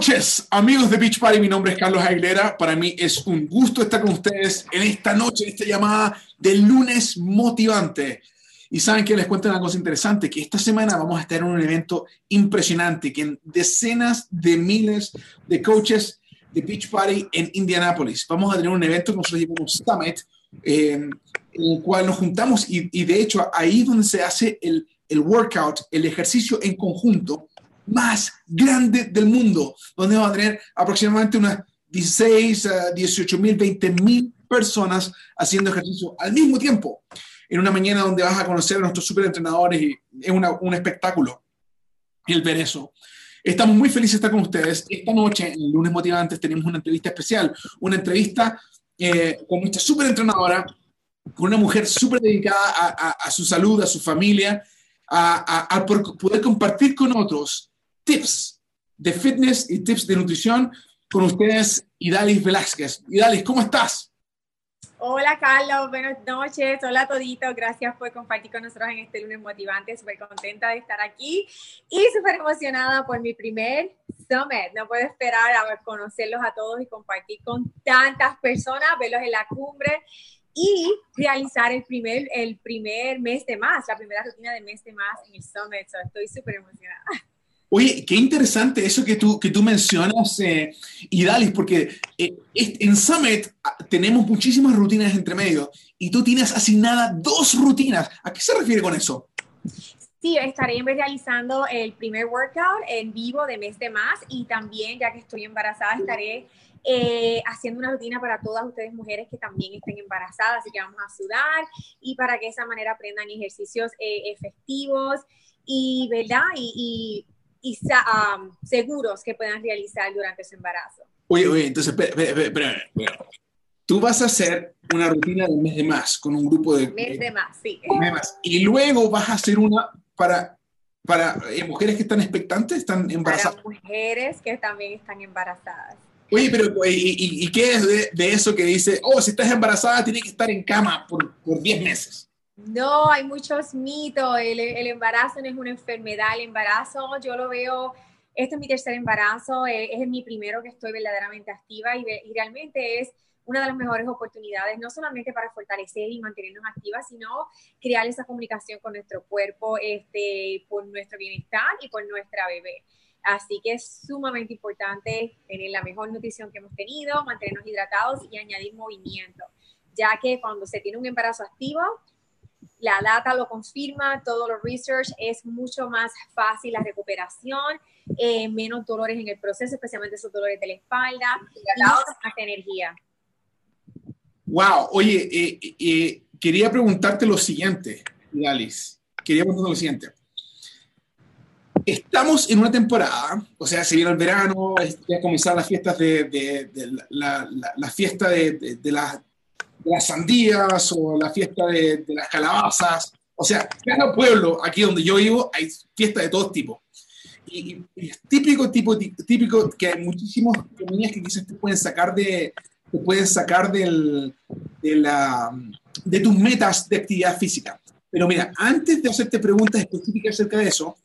Coaches, amigos de Beach Party, mi nombre es Carlos Aguilera. Para mí es un gusto estar con ustedes en esta noche, esta llamada del lunes motivante. Y saben que les cuento una cosa interesante, que esta semana vamos a estar en un evento impresionante, que en decenas de miles de coaches de Beach Party en Indianapolis. Vamos a tener un evento que nosotros llamamos Summit, eh, en el cual nos juntamos y, y, de hecho ahí es donde se hace el, el workout, el ejercicio en conjunto más grande del mundo, donde vamos a tener aproximadamente unas 16, 18 mil, 20 mil personas haciendo ejercicio al mismo tiempo, en una mañana donde vas a conocer a nuestros superentrenadores y es una, un espectáculo el ver eso. Estamos muy felices de estar con ustedes. Esta noche, en el lunes motivantes, tenemos una entrevista especial, una entrevista eh, con nuestra superentrenadora, con una mujer súper dedicada a, a, a, su salud, a su familia, a, a poder compartir con otros tips de fitness y tips de nutrición con ustedes, Idalis Velázquez. Idalis, ¿cómo estás? Hola Carlos, buenas noches, hola toditos, gracias por compartir con nosotros en este lunes motivante, súper contenta de estar aquí y súper emocionada por mi primer summit, no puedo esperar a conocerlos a todos y compartir con tantas personas, verlos en la cumbre y realizar el primer, el primer mes de más, la primera rutina de mes de más en el summit, so, estoy súper emocionada. Oye, qué interesante eso que tú, que tú mencionas, eh, Idalis, porque eh, en Summit ah, tenemos muchísimas rutinas entre medio y tú tienes asignada dos rutinas. ¿A qué se refiere con eso? Sí, estaré realizando el primer workout en vivo de mes de más y también, ya que estoy embarazada, estaré eh, haciendo una rutina para todas ustedes mujeres que también estén embarazadas, así que vamos a sudar y para que de esa manera aprendan ejercicios eh, efectivos y, ¿verdad? Y, y y um, seguros que puedan realizar durante su embarazo. Oye, oye, entonces, espera. Tú vas a hacer una rutina del mes de más con un grupo de... Mes de más, sí. De más. Y luego vas a hacer una para, para eh, mujeres que están expectantes, están embarazadas. Para mujeres que también están embarazadas. Oye, pero ¿y, y, y qué es de, de, eso que dice, oh, si estás embarazada, tienes que estar en cama por, por 10 meses? No, hay muchos mitos. El, embarazo no es una enfermedad. El embarazo, yo lo veo, este es mi tercer embarazo, es, es mi primero que estoy verdaderamente activa y, y, realmente es una de las mejores oportunidades, no solamente para fortalecer y mantenernos activas, sino crear esa comunicación con nuestro cuerpo este, por nuestro bienestar y por nuestra bebé. Así que es sumamente importante tener la mejor nutrición que hemos tenido, mantenernos hidratados y añadir movimiento, ya que cuando se tiene un embarazo activo, la data lo confirma, todo lo research, es mucho más fácil la recuperación, eh, menos dolores en el proceso, especialmente esos dolores de la espalda, y más energía. Wow, oye, eh, eh, quería preguntarte lo siguiente, Alice, quería preguntarte lo siguiente. Estamos en una temporada, o sea, se viene el verano, ya comenzar las fiestas de, de, de la, la, la, fiesta de, de, la, de las sandías o la fiesta de, de, las calabazas. O sea, cada pueblo, aquí donde yo vivo, hay fiestas de todo tipo. Y, y, es típico, tipo, típico que hay muchísimos niñas que quizás te pueden sacar de, te pueden sacar del, de, la, de tus metas de actividad física. Pero mira, antes de hacerte preguntas específicas acerca de eso,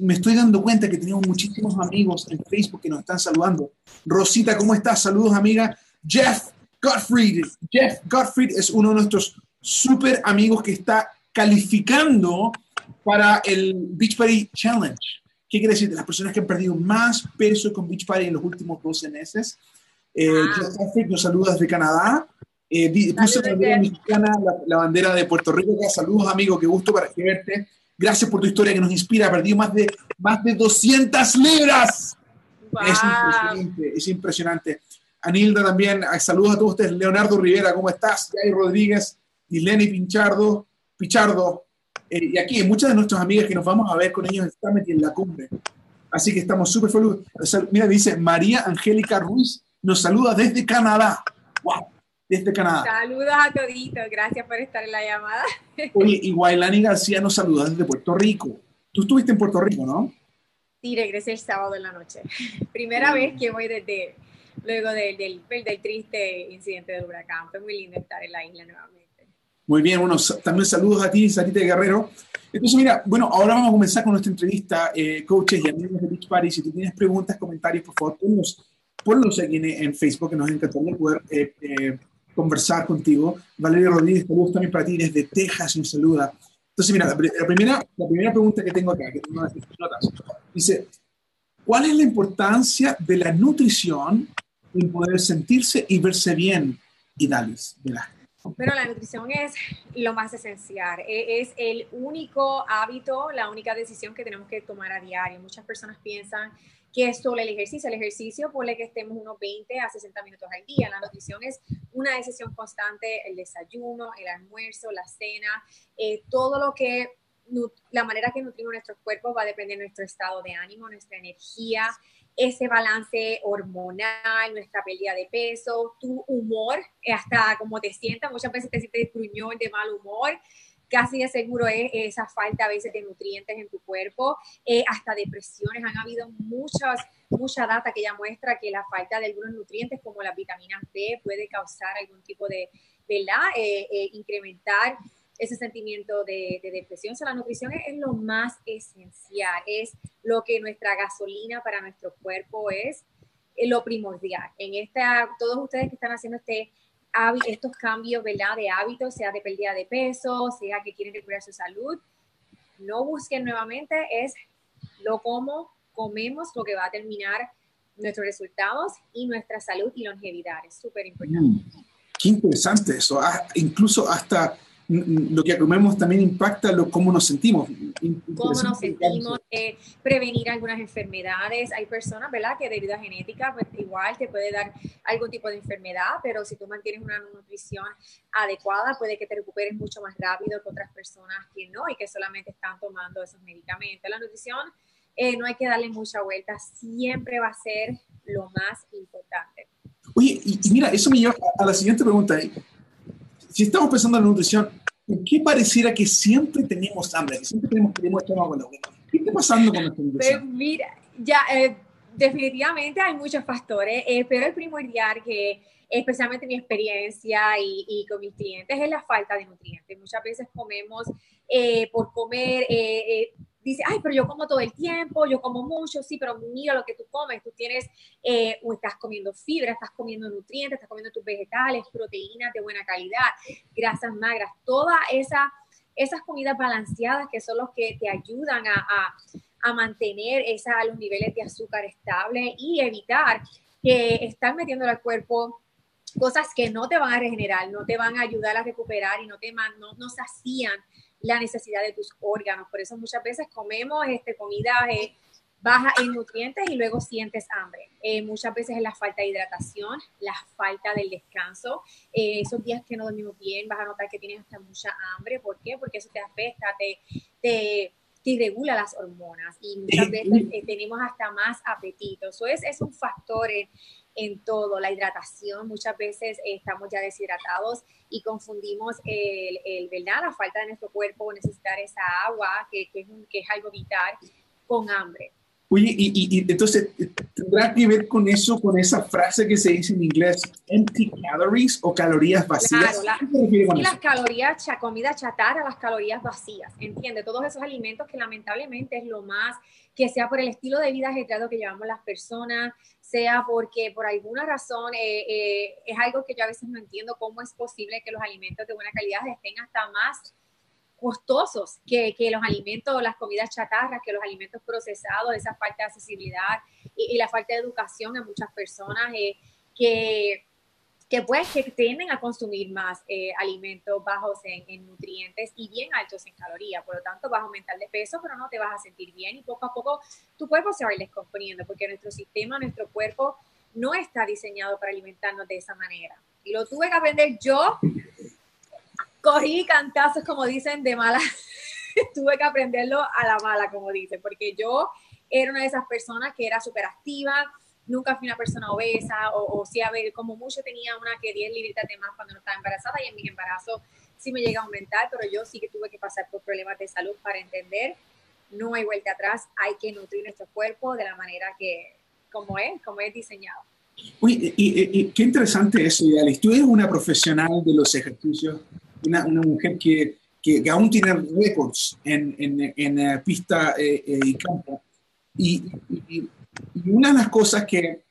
me estoy dando cuenta que tenemos muchísimos amigos en Facebook que nos están saludando. Rosita, ¿cómo estás? Saludos, amiga. Jeff, Gottfried. Jeff Gottfried es uno de nuestros super amigos que está calificando para el Beach Party Challenge. ¿Qué quiere decir? De las personas que han perdido más peso con Beach Party en los últimos 12 meses. Eh, ah. Jeff Gottfried nos saluda desde Canadá. Eh, puse la bandera mexicana, la, la, bandera de Puerto Rico. Saludos, amigo, qué gusto para verte. Gracias por tu historia que nos inspira. Perdido más de, más de 200 libras. Wow. Es impresionante, es impresionante. Anilda también, saludos a todos ustedes. Leonardo Rivera, ¿cómo estás? Jay Rodríguez, Lenny Pinchardo, Pichardo. Eh, y aquí muchas de nuestras amigas que nos vamos a ver con ellos en en la cumbre. Así que estamos súper felices. Mira, dice María Angélica Ruiz, nos saluda desde Canadá. ¡Wow! Desde Canadá. Saludos a toditos, gracias por estar en la llamada. Oye, y Guaylani García nos saluda desde Puerto Rico. Tú estuviste en Puerto Rico, ¿no? Sí, regresé el sábado en la noche. Primera vez que voy desde luego del, del, del, triste incidente del huracán. Fue muy lindo estar en la isla nuevamente. Muy bien, bueno, también saludos a ti, Sarita Guerrero. Entonces, mira, bueno, ahora vamos a comenzar con nuestra entrevista, eh, coaches y amigos de Beach Party. Si tú tienes preguntas, comentarios, por favor, ponlos, ponlos aquí en, Facebook, que nos encantaría poder eh, eh, conversar contigo. Valeria Rodríguez, saludos también para ti desde Texas, un saluda. Entonces, mira, la, primera, la primera pregunta que tengo acá, que tengo las notas, dice, ¿cuál es la importancia de la nutrición en poder sentirse y verse bien? Y Dalis, ¿verdad? Pero la nutrición es lo más esencial, e, es el único hábito, la única decisión que tenemos que tomar a diario. Muchas personas piensan que es solo el ejercicio. El ejercicio, por que estemos unos 20 a 60 minutos al día. La nutrición es una decisión constante, el desayuno, el almuerzo, la cena, eh, todo lo que, la manera que nutrimos nuestros cuerpos va a depender de nuestro estado de ánimo, nuestra energía, ese balance hormonal, nuestra pérdida de peso, tu humor, eh, hasta como te sientas, muchas veces te sientes gruñón, de mal humor, casi de seguro es esa falta a veces de nutrientes en tu cuerpo, eh, hasta depresiones. Han habido muchas, mucha data que ya muestra que la falta de algunos nutrientes como las vitaminas B puede causar algún tipo de, ¿verdad? Eh, incrementar ese sentimiento de, depresión. O sea, la nutrición es, lo más esencial, es lo que nuestra gasolina para nuestro cuerpo es, lo primordial. En esta, todos ustedes que están haciendo este estos cambios, ¿verdad? De hábitos, sea de pérdida de peso, sea que quieren recuperar su salud, no busquen nuevamente, es lo como comemos lo que va a terminar nuestros resultados y nuestra salud y longevidad. Es súper importante. Mm, qué interesante eso. Ah, incluso hasta lo que comemos también impacta lo, cómo nos sentimos. Cómo nos sentimos, eh, prevenir algunas enfermedades. Hay personas, ¿verdad?, que debido a genética, pues igual te puede dar algún tipo de enfermedad, pero si tú mantienes una nutrición adecuada, puede que te recuperes mucho más rápido que otras personas que no y que solamente están tomando esos medicamentos. La nutrición eh, no hay que darle mucha vuelta, siempre va a ser lo más importante. Oye, y, y mira, eso me lleva a la siguiente pregunta si estamos pensando en la nutrición, ¿en qué pareciera que siempre tenemos hambre? Que siempre tenemos, tenemos estómago en ¿Qué está pasando con nuestra nutrición? Pues mira, ya, eh, definitivamente hay muchos factores, eh, pero el primordial que especialmente mi experiencia y, y, con mis clientes es la falta de nutrientes. Muchas veces comemos eh, por comer, dice, ay, pero yo como todo el tiempo, yo como mucho, sí, pero mira lo que tú comes, tú tienes, eh, o estás comiendo fibra, estás comiendo nutrientes, estás comiendo tus vegetales, proteínas de buena calidad, grasas magras, todas esa, esas comidas balanceadas que son los que te ayudan a, a, mantener esa, los niveles de azúcar estables y evitar que están metiendo al cuerpo cosas que no te van a regenerar, no te van a ayudar a recuperar y no te no, no hacían la necesidad de tus órganos. Por eso muchas veces comemos este, comida eh, baja en nutrientes y luego sientes hambre. Eh, muchas veces es la falta de hidratación, la falta del descanso. Eh, esos días que no dormimos bien, vas a notar que tienes hasta mucha hambre. ¿Por qué? Porque eso te afecta, te, te, te irregula las hormonas y muchas veces tenemos hasta más apetito. Eso es, es un factor en todo, la hidratación, muchas veces estamos ya deshidratados y confundimos el, el, ¿verdad? la falta de nuestro cuerpo, necesitar esa agua, que, que, es, un, que es algo vital, con hambre. Oye, y, y, entonces, ¿tendrá que ver con eso, con esa frase que se dice en inglés, empty calories o calorías vacías? Claro, la, y las calorías, comida chatarra, las calorías vacías, ¿entiende? Todos esos alimentos que lamentablemente es lo más, que sea por el estilo de vida ajetreado que llevamos las personas, sea porque por alguna razón eh, eh, es algo que yo a veces no entiendo cómo es posible que los alimentos de buena calidad estén hasta más costosos que, que, los alimentos, las comidas chatarras, que los alimentos procesados, esa falta de accesibilidad y, la falta de educación en muchas personas eh, que, que pues que tienden a consumir más eh, alimentos bajos en, nutrientes y bien altos en calorías, por lo tanto vas a aumentar de peso, pero no te vas a sentir bien y poco a poco tu cuerpo se va a ir descomponiendo porque nuestro sistema, nuestro cuerpo no está diseñado para alimentarnos de esa manera. Y lo tuve que aprender yo cogí cantazos, como dicen, de mala. Tuve que aprenderlo a la mala, como dicen, porque yo era una de esas personas que era súper activa, nunca fui una persona obesa, o, o a ver, como mucho tenía una que 10 libritas de más cuando no estaba embarazada, y en mi embarazo sí me llega a aumentar, pero yo sí que tuve que pasar por problemas de salud para entender, no hay vuelta atrás, hay que nutrir nuestro cuerpo de la manera que, como es, como es diseñado. Uy, y, qué interesante eso, Yalis. Tú eres una profesional de los ejercicios una, una mujer que, que, aún tiene récords en, en, en eh, pista eh, eh, y campo. Y, y, una de las cosas que,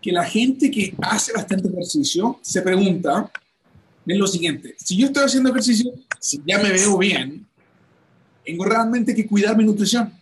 que la gente que hace bastante ejercicio se pregunta es lo siguiente, si yo estoy haciendo ejercicio, si ya me veo bien, tengo realmente que cuidar mi nutrición.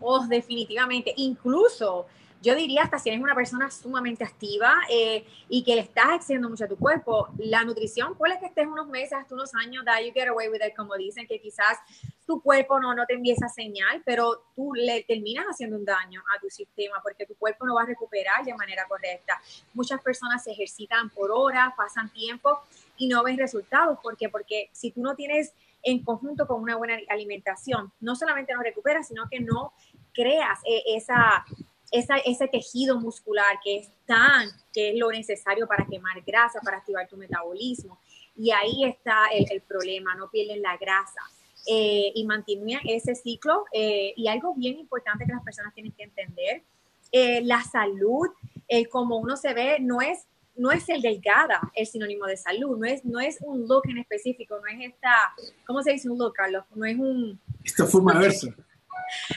Oh, definitivamente. Incluso yo diría hasta si eres una persona sumamente activa eh, y que le estás exigiendo mucho a tu cuerpo, la nutrición, puede que estés unos meses, hasta unos años, that you get away with it, como dicen, que quizás tu cuerpo no, no te envíe esa señal, pero tú le terminas haciendo un daño a tu sistema porque tu cuerpo no va a recuperar de manera correcta. Muchas personas se ejercitan por horas, pasan tiempo y no ven resultados. ¿Por qué? Porque si tú no tienes en conjunto con una buena alimentación, no solamente no recuperas, sino que no creas eh, esa ese tejido muscular que es tan, que es lo necesario para quemar grasa, para activar tu metabolismo. Y ahí está el, problema, no pierden la grasa. Eh, y mantienen ese ciclo. Eh, y algo bien importante que las personas tienen que entender, eh, la salud, como uno se ve, no es, no es el delgada el sinónimo de salud, no es, no es un look en específico, no es esta, ¿cómo se dice un look, Carlos? No es un... Esta forma de verse.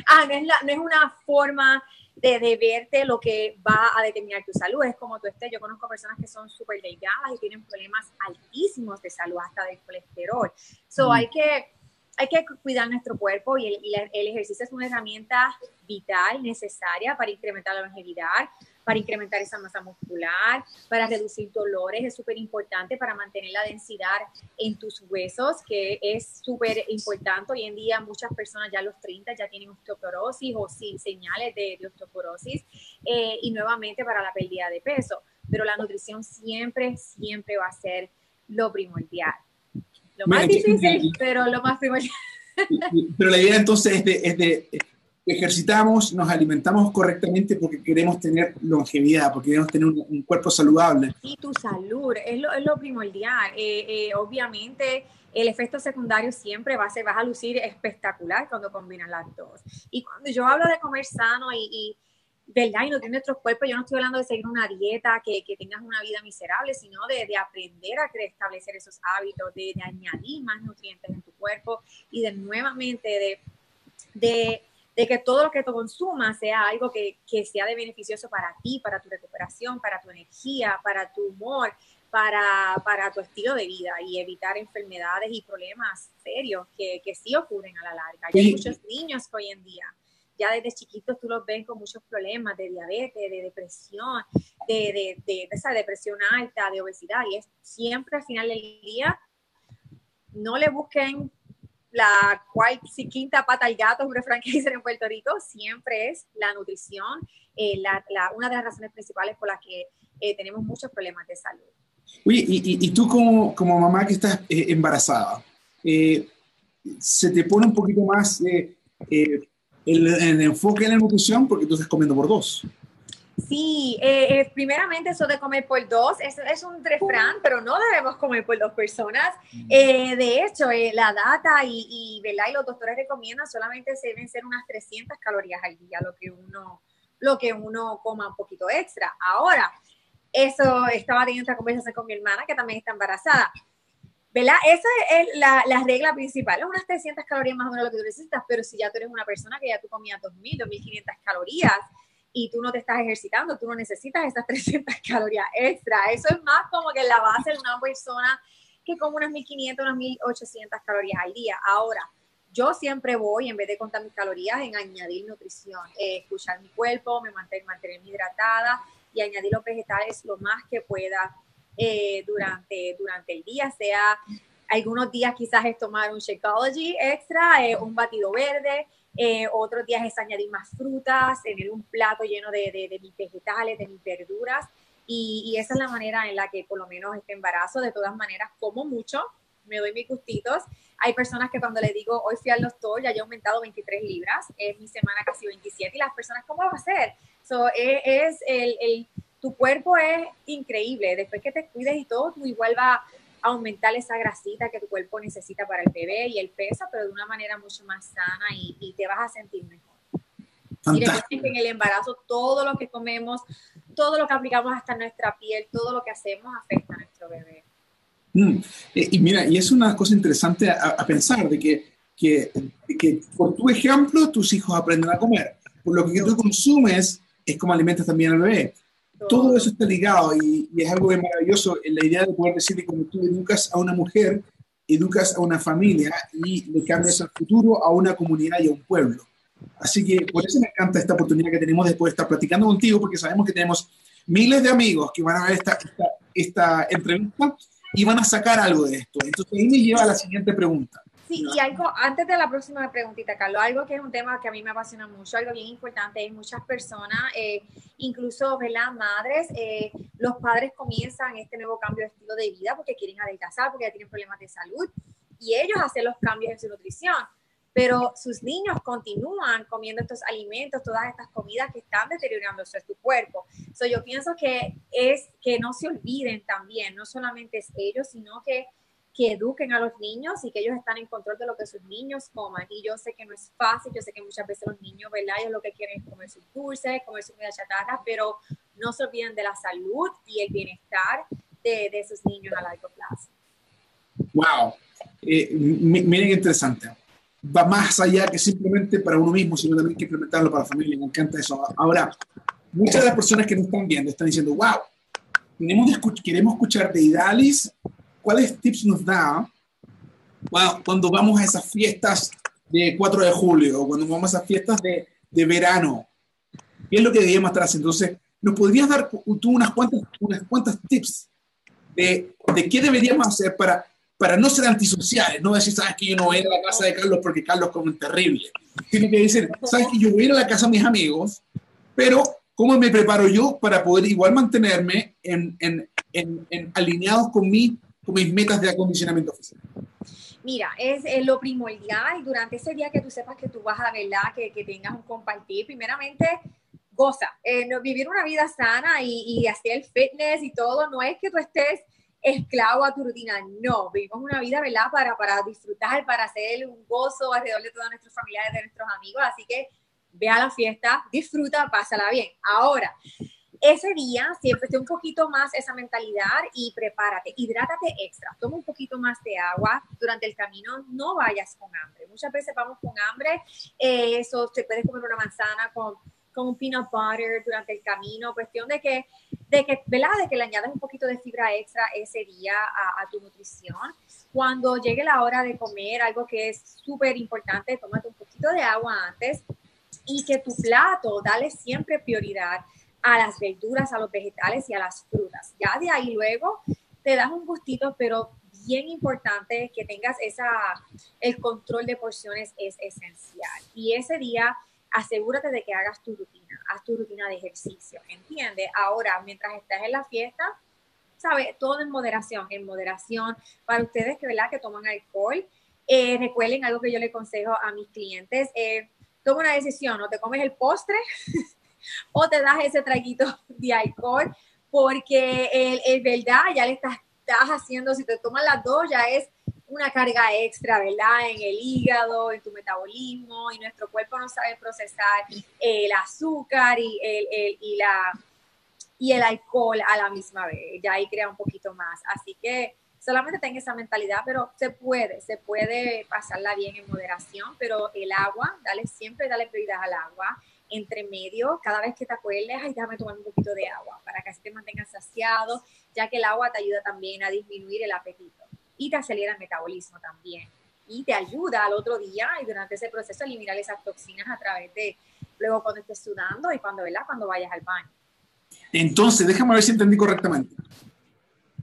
Ah, no es, la, no es una forma de, verte lo que va a determinar tu salud. Es como tú estés. Yo conozco personas que son súper delgadas y tienen problemas altísimos de salud, hasta del colesterol. So, hay que hay que cuidar nuestro cuerpo y el, el, ejercicio es una herramienta vital, necesaria para incrementar la longevidad, para incrementar esa masa muscular, para reducir dolores, es súper importante para mantener la densidad en tus huesos, que es súper importante. Hoy en día muchas personas ya a los 30 ya tienen osteoporosis o sin señales de, osteoporosis eh, y nuevamente para la pérdida de peso. Pero la nutrición siempre, siempre va a ser lo primordial. Lo más difícil, pero lo más primordial. Pero la idea entonces es de ejercitamos, nos alimentamos correctamente porque queremos tener longevidad, porque queremos tener un, cuerpo saludable. Y tu salud es lo, primordial. Eh, eh, obviamente, el efecto secundario siempre va a ser, vas a lucir espectacular cuando combinas las dos. Y cuando yo hablo de comer sano y, y ¿verdad? Y tiene nuestros cuerpos, yo no estoy hablando de seguir una dieta, que, tengas una vida miserable, sino de, de aprender a establecer esos hábitos, de, añadir más nutrientes en tu cuerpo y de nuevamente de de que todo lo que tú consumas sea algo que, que, sea de beneficioso para ti, para tu recuperación, para tu energía, para tu humor, para, para tu estilo de vida y evitar enfermedades y problemas serios que, que sí ocurren a la larga. hay muchos niños que hoy en día, ya desde chiquitos tú los ves con muchos problemas de diabetes, de depresión, de, de, de, de esa depresión alta, de obesidad, y es siempre al final del día, no le busquen la cuarta y quinta pata al gato, un refrán que dicen en Puerto Rico, siempre es la nutrición, eh, la, una de las razones principales por las que eh, tenemos muchos problemas de salud. Oye, y, y, tú como, como, mamá que estás eh, embarazada, ¿se te pone un poquito más el, el, enfoque en la nutrición porque tú estás comiendo por dos? Sí, eh, eh, primeramente eso de comer por dos es, es, un refrán, pero no debemos comer por dos personas. Mm. Eh, de hecho, la data y, y, y los doctores recomiendan solamente se deben ser unas 300 calorías al día, lo que uno, lo que uno coma un poquito extra. Ahora, eso estaba teniendo esta conversación con mi hermana que también está embarazada. ¿verdad? Esa es la, la, regla principal, es unas 300 calorías más o menos lo que tú necesitas, pero si ya tú eres una persona que ya tú comías 2.000, 2.500 calorías, y tú no te estás ejercitando, tú no necesitas esas 300 calorías extra. Eso es más como que la base de una persona que come unas 1500, unas 1800 calorías al día. Ahora, yo siempre voy, en vez de contar mis calorías, en añadir nutrición, eh, escuchar mi cuerpo, me mantener, mantenerme hidratada y añadir los vegetales lo más que pueda eh, durante, durante el día, sea algunos días quizás es tomar un Shakeology extra, eh, un batido verde, eh, otros días es añadir más frutas, tener un plato lleno de, de, mis vegetales, de mis verduras. Y, esa es la manera en la que por lo menos este embarazo, de todas maneras, como mucho, me doy mis gustitos. Hay personas que cuando le digo, hoy fui al doctor, ya he aumentado 23 libras, es mi semana casi 27, y las personas, ¿cómo va a ser? So, es, es el, el, tu cuerpo es increíble, después que te cuides y todo, tú igual va aumentar esa grasita que tu cuerpo necesita para el bebé y el peso, pero de una manera mucho más sana y, te vas a sentir mejor. Y que en el embarazo todo lo que comemos, todo lo que aplicamos hasta nuestra piel, todo lo que hacemos afecta a nuestro bebé. Mm. Eh, y mira, y es una cosa interesante a, pensar, de que, que, que, por tu ejemplo tus hijos aprenden a comer. Por lo que tú consumes es como alimentas también al bebé. Todo eso está ligado y, y es algo maravilloso la idea de poder decir que tú educas a una mujer, educas a una familia y le cambias el futuro a una comunidad y a un pueblo. Así que por eso me encanta esta oportunidad que tenemos después de estar platicando contigo, porque sabemos que tenemos miles de amigos que van a ver esta, esta, esta entrevista y van a sacar algo de esto. Entonces ahí me lleva a la siguiente pregunta. Sí, y algo, antes de la próxima preguntita, Carlos, algo que es un tema que a mí me apasiona mucho, algo bien importante, es muchas personas, eh, incluso, ¿verdad? Madres, eh, los padres comienzan este nuevo cambio de estilo de vida porque quieren adelgazar, porque ya tienen problemas de salud, y ellos hacen los cambios en su nutrición pero sus niños continúan comiendo estos alimentos, todas estas comidas que están deteriorando su cuerpo. So, yo pienso que es que no se olviden también, no solamente es ellos, sino que, que eduquen a los niños y que ellos están en control de lo que sus niños coman. Y yo sé que no es fácil, yo sé que muchas veces los niños, ¿verdad? Ellos lo que quieren es comer sus dulces, comer su comida chatarra, pero no se olviden de la salud y el bienestar de, de sus niños a largo plazo. Wow, eh, miren qué interesante va más allá que simplemente para uno mismo, sino también que implementarlo para la familia. Me encanta eso. Ahora, muchas de las personas que nos están viendo están diciendo, wow, queremos, queremos escuchar de Idalis cuáles tips nos da cuando vamos a esas fiestas de 4 de julio cuando vamos a esas fiestas de, de verano. ¿Qué es lo que deberíamos estar haciendo? Entonces, ¿nos podrías dar tú unas cuantas, unas cuantas tips de, de qué deberíamos hacer para para no ser antisociales, no decir, sabes que yo no voy a ir a la casa de Carlos porque Carlos come terrible. Tiene que decir, sabes que yo voy a ir a la casa de mis amigos, pero ¿cómo me preparo yo para poder igual mantenerme en, en, en, alineados con, mi, con mis metas de acondicionamiento físico? Mira, es, lo primordial durante ese día que tú sepas que tú vas a, ¿verdad? Que, que tengas un compartir, primeramente, goza, eh, vivir una vida sana y, y hacer el fitness y todo, no es que tú estés esclavo a tu rutina. No, vivimos una vida, ¿verdad? Para, para disfrutar, para hacer un gozo alrededor de todos nuestros familiares, de nuestros amigos. Así que ve a la fiesta, disfruta, pásala bien. Ahora, ese día siempre esté un poquito más esa mentalidad y prepárate, hidrátate extra, toma un poquito más de agua durante el camino, no vayas con hambre. Muchas veces vamos con hambre, eh, eso se puede comer una manzana con con un peanut butter durante el camino, cuestión de que, de que, ¿verdad? De que le añades un poquito de fibra extra ese día a, tu nutrición. Cuando llegue la hora de comer, algo que es súper importante, tómate un poquito de agua antes y que tu plato, dale siempre prioridad a las verduras, a los vegetales y a las frutas. Ya de ahí luego te das un gustito, pero bien importante que tengas esa, el control de porciones es esencial. Y ese día asegúrate de que hagas tu rutina, haz tu rutina de ejercicio, ¿entiendes? Ahora, mientras estás en la fiesta, ¿sabes? Todo en moderación, en moderación. Para ustedes que, ¿verdad? que toman alcohol, eh, recuerden algo que yo le aconsejo a mis clientes, eh, toma una decisión, o te comes el postre o te das ese traguito de alcohol, porque el, el verdad ya le estás, estás haciendo, si te tomas las dos, ya es una carga extra, ¿verdad? En el hígado, en tu metabolismo, y nuestro cuerpo no sabe procesar el azúcar y el, y la, y el alcohol a la misma vez. Ya ahí crea un poquito más. Así que solamente ten esa mentalidad, pero se puede, se puede pasarla bien en moderación, pero el agua, dale siempre, dale prioridad al agua. Entre medio, cada vez que te acuerdes, ay, déjame tomar un poquito de agua para que así te mantengas saciado, ya que el agua te ayuda también a disminuir el apetito y te acelera el metabolismo también. Y te ayuda al otro día y durante ese proceso a eliminar esas toxinas a través de, luego cuando estés sudando y cuando, ¿verdad? Cuando vayas al baño. Entonces, déjame ver si entendí correctamente.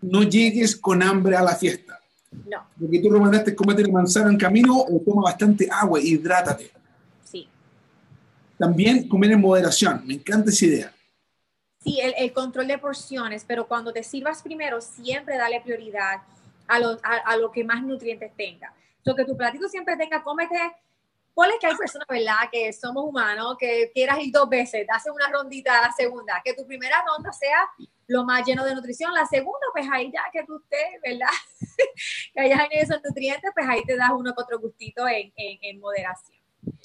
No llegues con hambre a la fiesta. No. Porque tú recomendaste comete el manzana en camino o toma bastante agua, hidrátate. También comer en moderación. Me encanta esa idea. Sí, el, el control de porciones, pero cuando te sirvas primero, siempre dale prioridad a lo, a, lo que más nutrientes tenga. So, que tu platito siempre tenga, cómete, ponle que hay personas, ¿verdad? Que somos humanos, que quieras ir dos veces, haces una rondita a la segunda, que tu primera ronda sea lo más lleno de nutrición, la segunda, pues ahí ya que tú estés, ¿verdad? que hayas en esos nutrientes, pues ahí te das uno que otro gustito en, en, en moderación.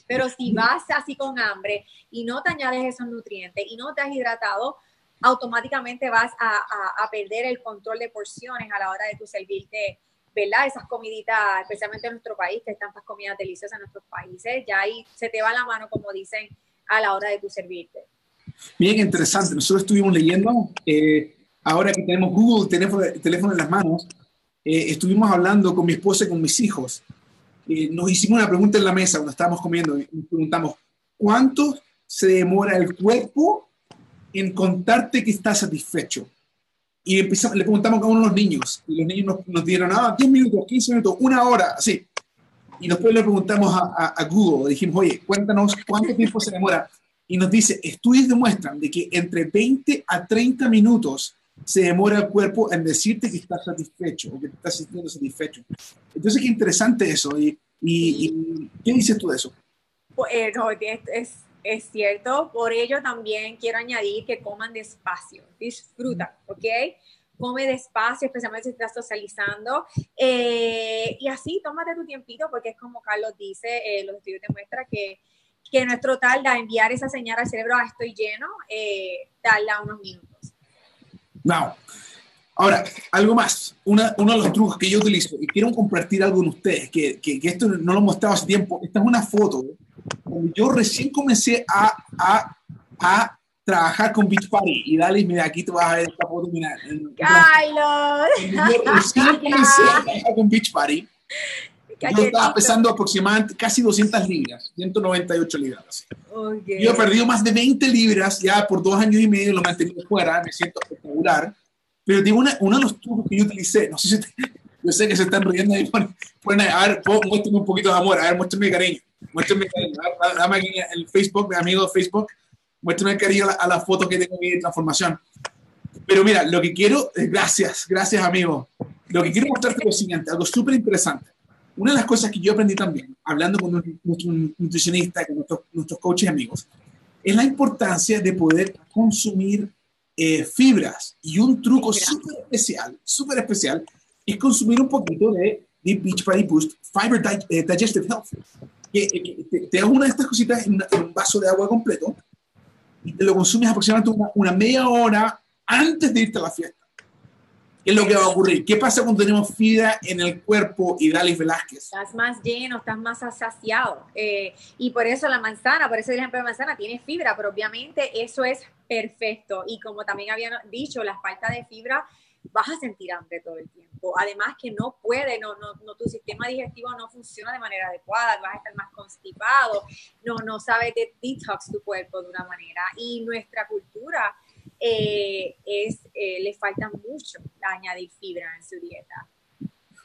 Pero si vas así con hambre y no te añades esos nutrientes y no te has hidratado, automáticamente vas a, perder el control de porciones a la hora de tu servirte, ¿verdad? Esas comiditas, especialmente en nuestro país, que están tantas comidas deliciosas en nuestros países, ya ahí se te va la mano, como dicen, a la hora de tu servirte. Bien interesante. Nosotros estuvimos leyendo, eh, ahora que tenemos Google, teléfono, teléfono en las manos, eh, estuvimos hablando con mi esposa y con mis hijos. Eh, nos hicimos una pregunta en la mesa cuando estábamos comiendo y nos preguntamos, ¿cuánto se demora el cuerpo en contarte que está satisfecho? Y empezamos, le preguntamos a uno de los niños, y los niños nos, nos dieron, ah, 10 minutos, 15 minutos, una hora, así. Y después le preguntamos a, a, Google, dijimos, oye, cuéntanos cuánto tiempo se demora. Y nos dice, estudios demuestran de que entre 20 a 30 minutos se demora el cuerpo en decirte que estás satisfecho o que te estás sintiendo satisfecho. Entonces, qué interesante eso. ¿Y, y, qué dices tú de eso? Pues, eh, no, es, es, cierto. Por ello también quiero añadir que coman despacio, disfruta, ¿ok? Come despacio, especialmente si estás socializando. Eh, y así, tómate tu tiempito, porque es como Carlos dice, eh, los estudios demuestran que, que nuestro tarda enviar esa señal al cerebro, ah, estoy lleno, eh, tarda unos minutos. Now, ahora, algo más. uno de los trucos que yo utilizo, y quiero compartir algo con ustedes, que, que, esto no lo he mostrado hace tiempo. Esta es una foto cuando yo recién comencé a, a, a trabajar con Beach Party. Y dale, mira, aquí tú vas a ver esta foto. Mira, ¡Carlos! Yo recién comencé a trabajar con Beach Party. Yo estaba pesando aproximadamente casi 200 libras, 198 libras. Yo he perdido más de 20 libras ya por dos años y medio, lo mantenido fuera, me siento espectacular. Pero digo, una, uno de los trucos que yo utilicé, no sé si yo sé que se están riendo ahí, bueno, a ver, muéstrame un poquito de amor, a ver, muéstrame cariño, muéstrame cariño, dame aquí el Facebook, mi amigo Facebook, muéstrame cariño a la, foto que tengo de transformación. Pero mira, lo que quiero, gracias, gracias amigo, lo que quiero mostrarte es lo siguiente, algo súper interesante una de las cosas que yo aprendí también, hablando con nuestros nutricionistas, con nuestros, nuestros coaches amigos, es la importancia de poder consumir eh, fibras. Y un truco súper especial, súper especial, es consumir un poquito de, de Beach Body Boost Fiber eh, Digestive Health. Que, te, te, das una de estas cositas en, un vaso de agua completo y te lo consumes aproximadamente una, una media hora antes de irte a la fiesta. ¿Qué es lo que va a ocurrir? ¿Qué pasa cuando tenemos fibra en el cuerpo y Dalis Velázquez? Estás más lleno, estás más saciado. Eh, y por eso la manzana, por eso el ejemplo de manzana tiene fibra, pero obviamente eso es perfecto. Y como también habían dicho, la falta de fibra vas a sentir hambre todo el tiempo. Además que no puede, no, no, no, tu sistema digestivo no funciona de manera adecuada, vas a estar más constipado, no, no sabe de detox tu cuerpo de una manera. Y nuestra cultura eh, es, eh, le falta mucho añadir fibra en su dieta.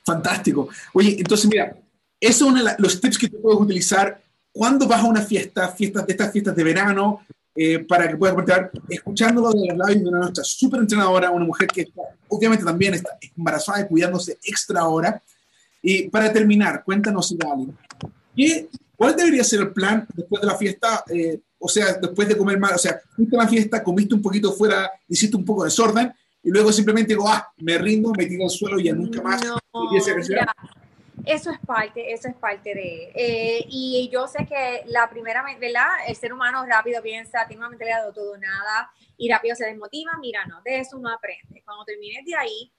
Fantástico. Oye, entonces mira, esos son los tips que tú puedes utilizar cuando vas a una fiesta, fiestas de estas fiestas de verano, eh, para que puedas estar escuchándolo de los labios de una nuestra súper entrenadora, una mujer que obviamente también está embarazada y cuidándose extra ahora. Y para terminar, cuéntanos, Idali, ¿qué, ¿cuál debería ser el plan después de la fiesta? Eh, o sea, después de comer mal, o sea, fuiste a la fiesta, comiste un poquito fuera, hiciste un poco de desorden, y luego simplemente digo, ah, me rindo, me tiro al suelo y ya nunca más no, eso es parte, eso es parte de, eh, y yo sé que la primera, ¿verdad? El ser humano rápido piensa, tiene una mentalidad de todo nada, y rápido se desmotiva, mira, no, de eso no aprende. Cuando termines de ahí,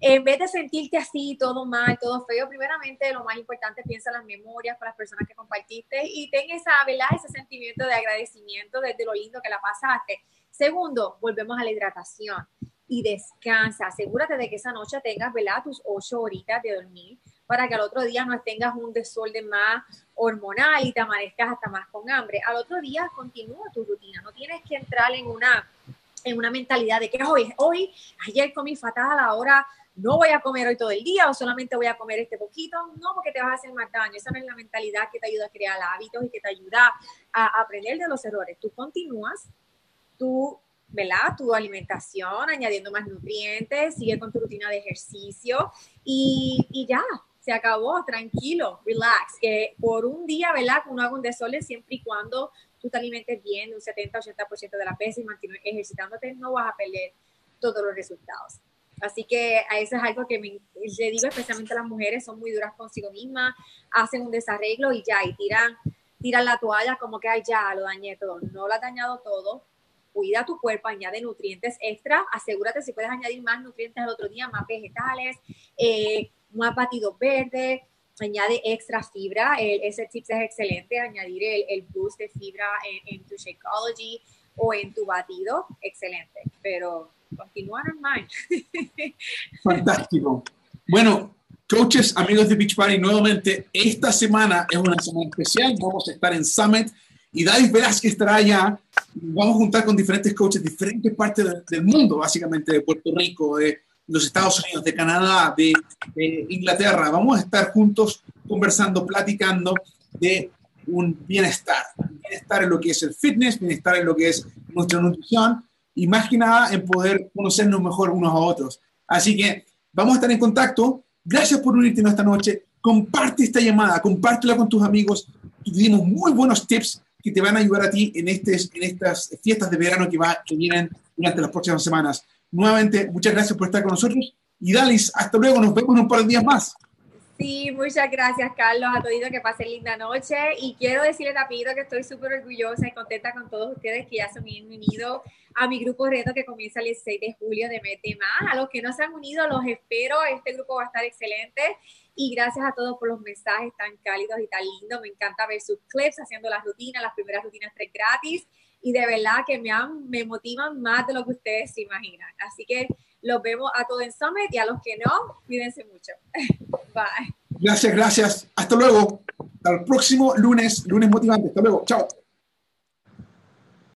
en vez de sentirte así, todo mal, todo feo, primeramente lo más importante, piensa las memorias para las personas que compartiste y ten esa, ¿verdad? ese sentimiento de agradecimiento desde lo lindo que la pasaste. Segundo, volvemos a la hidratación y descansa. Asegúrate de que esa noche tengas, ¿verdad? Tus ocho horitas de dormir para que al otro día no tengas un desorden más hormonal y te amanezcas hasta más con hambre. Al otro día continúa tu rutina. No tienes que entrar en una, en una mentalidad de que hoy, hoy, ayer comí fatal, ahora no voy a comer hoy todo el día o solamente voy a comer este poquito, no, porque te vas a hacer más daño. Esa no es la mentalidad que te ayuda a crear hábitos y que te ayuda a aprender de los errores. Tú continúas, tú, ¿verdad? Tu alimentación, añadiendo más nutrientes, sigue con tu rutina de ejercicio y, ya, se acabó, tranquilo, relax, que por un día, ¿verdad? Uno haga un desole siempre y cuando tú te alimentes bien, un 70-80% de la pesa y mantienes ejercitándote, no vas a perder todos los resultados. Así que a eso es algo que me, le digo especialmente a las mujeres, son muy duras consigo mismas, hacen un desarreglo y ya, y tiran, tiran la toalla como que, ay, ya, lo dañé todo. No lo ha dañado todo. cuida tu cuerpo, añade nutrientes extra, asegúrate si puedes añadir más nutrientes al otro día, más vegetales, eh, más batidos verdes, añade extra fibra, ese tip es excelente, añadir el, boost de fibra en, tu Shakeology o en tu batido, excelente, pero continúa normal. Fantástico. Bueno, coaches, amigos de Beach Party, nuevamente, esta semana es una semana especial, vamos a estar en Summit y David Velázquez estará allá. Vamos a juntar con diferentes coaches de diferentes partes del mundo, básicamente de Puerto Rico, de los Estados Unidos, de Canadá, de, Inglaterra. Vamos a estar juntos conversando, platicando de un bienestar. Bienestar en lo que es el fitness, bienestar en lo que es nuestra nutrición y más que nada en poder conocernos mejor unos a otros. Así que vamos a estar en contacto. Gracias por unirte esta noche. Comparte esta llamada, compártela con tus amigos. Tuvimos muy buenos tips que te van a ayudar a ti en, este, en estas fiestas de verano que, va, que vienen durante las próximas semanas. Nuevamente, muchas gracias por estar con nosotros. Y Dalis, hasta luego, nos vemos en un par de días más. Sí, muchas gracias, Carlos, a todos que pasen linda noche. Y quiero decirle rápido que estoy súper orgullosa y contenta con todos ustedes que ya se han unido a mi grupo reto que comienza el 6 de julio de Mete Más. A los que no se han unido, los espero. Este grupo va a estar excelente. Y gracias a todos por los mensajes tan cálidos y tan lindos. Me encanta ver sus clips haciendo las rutinas, las primeras rutinas tres gratis y de verdad que me, han, me motivan más de lo que ustedes se imaginan. Así que los vemos a todos en Summit y a los que no, cuídense mucho. Bye. Gracias, gracias. Hasta luego. Hasta el próximo lunes, lunes motivante. Hasta luego. Chao.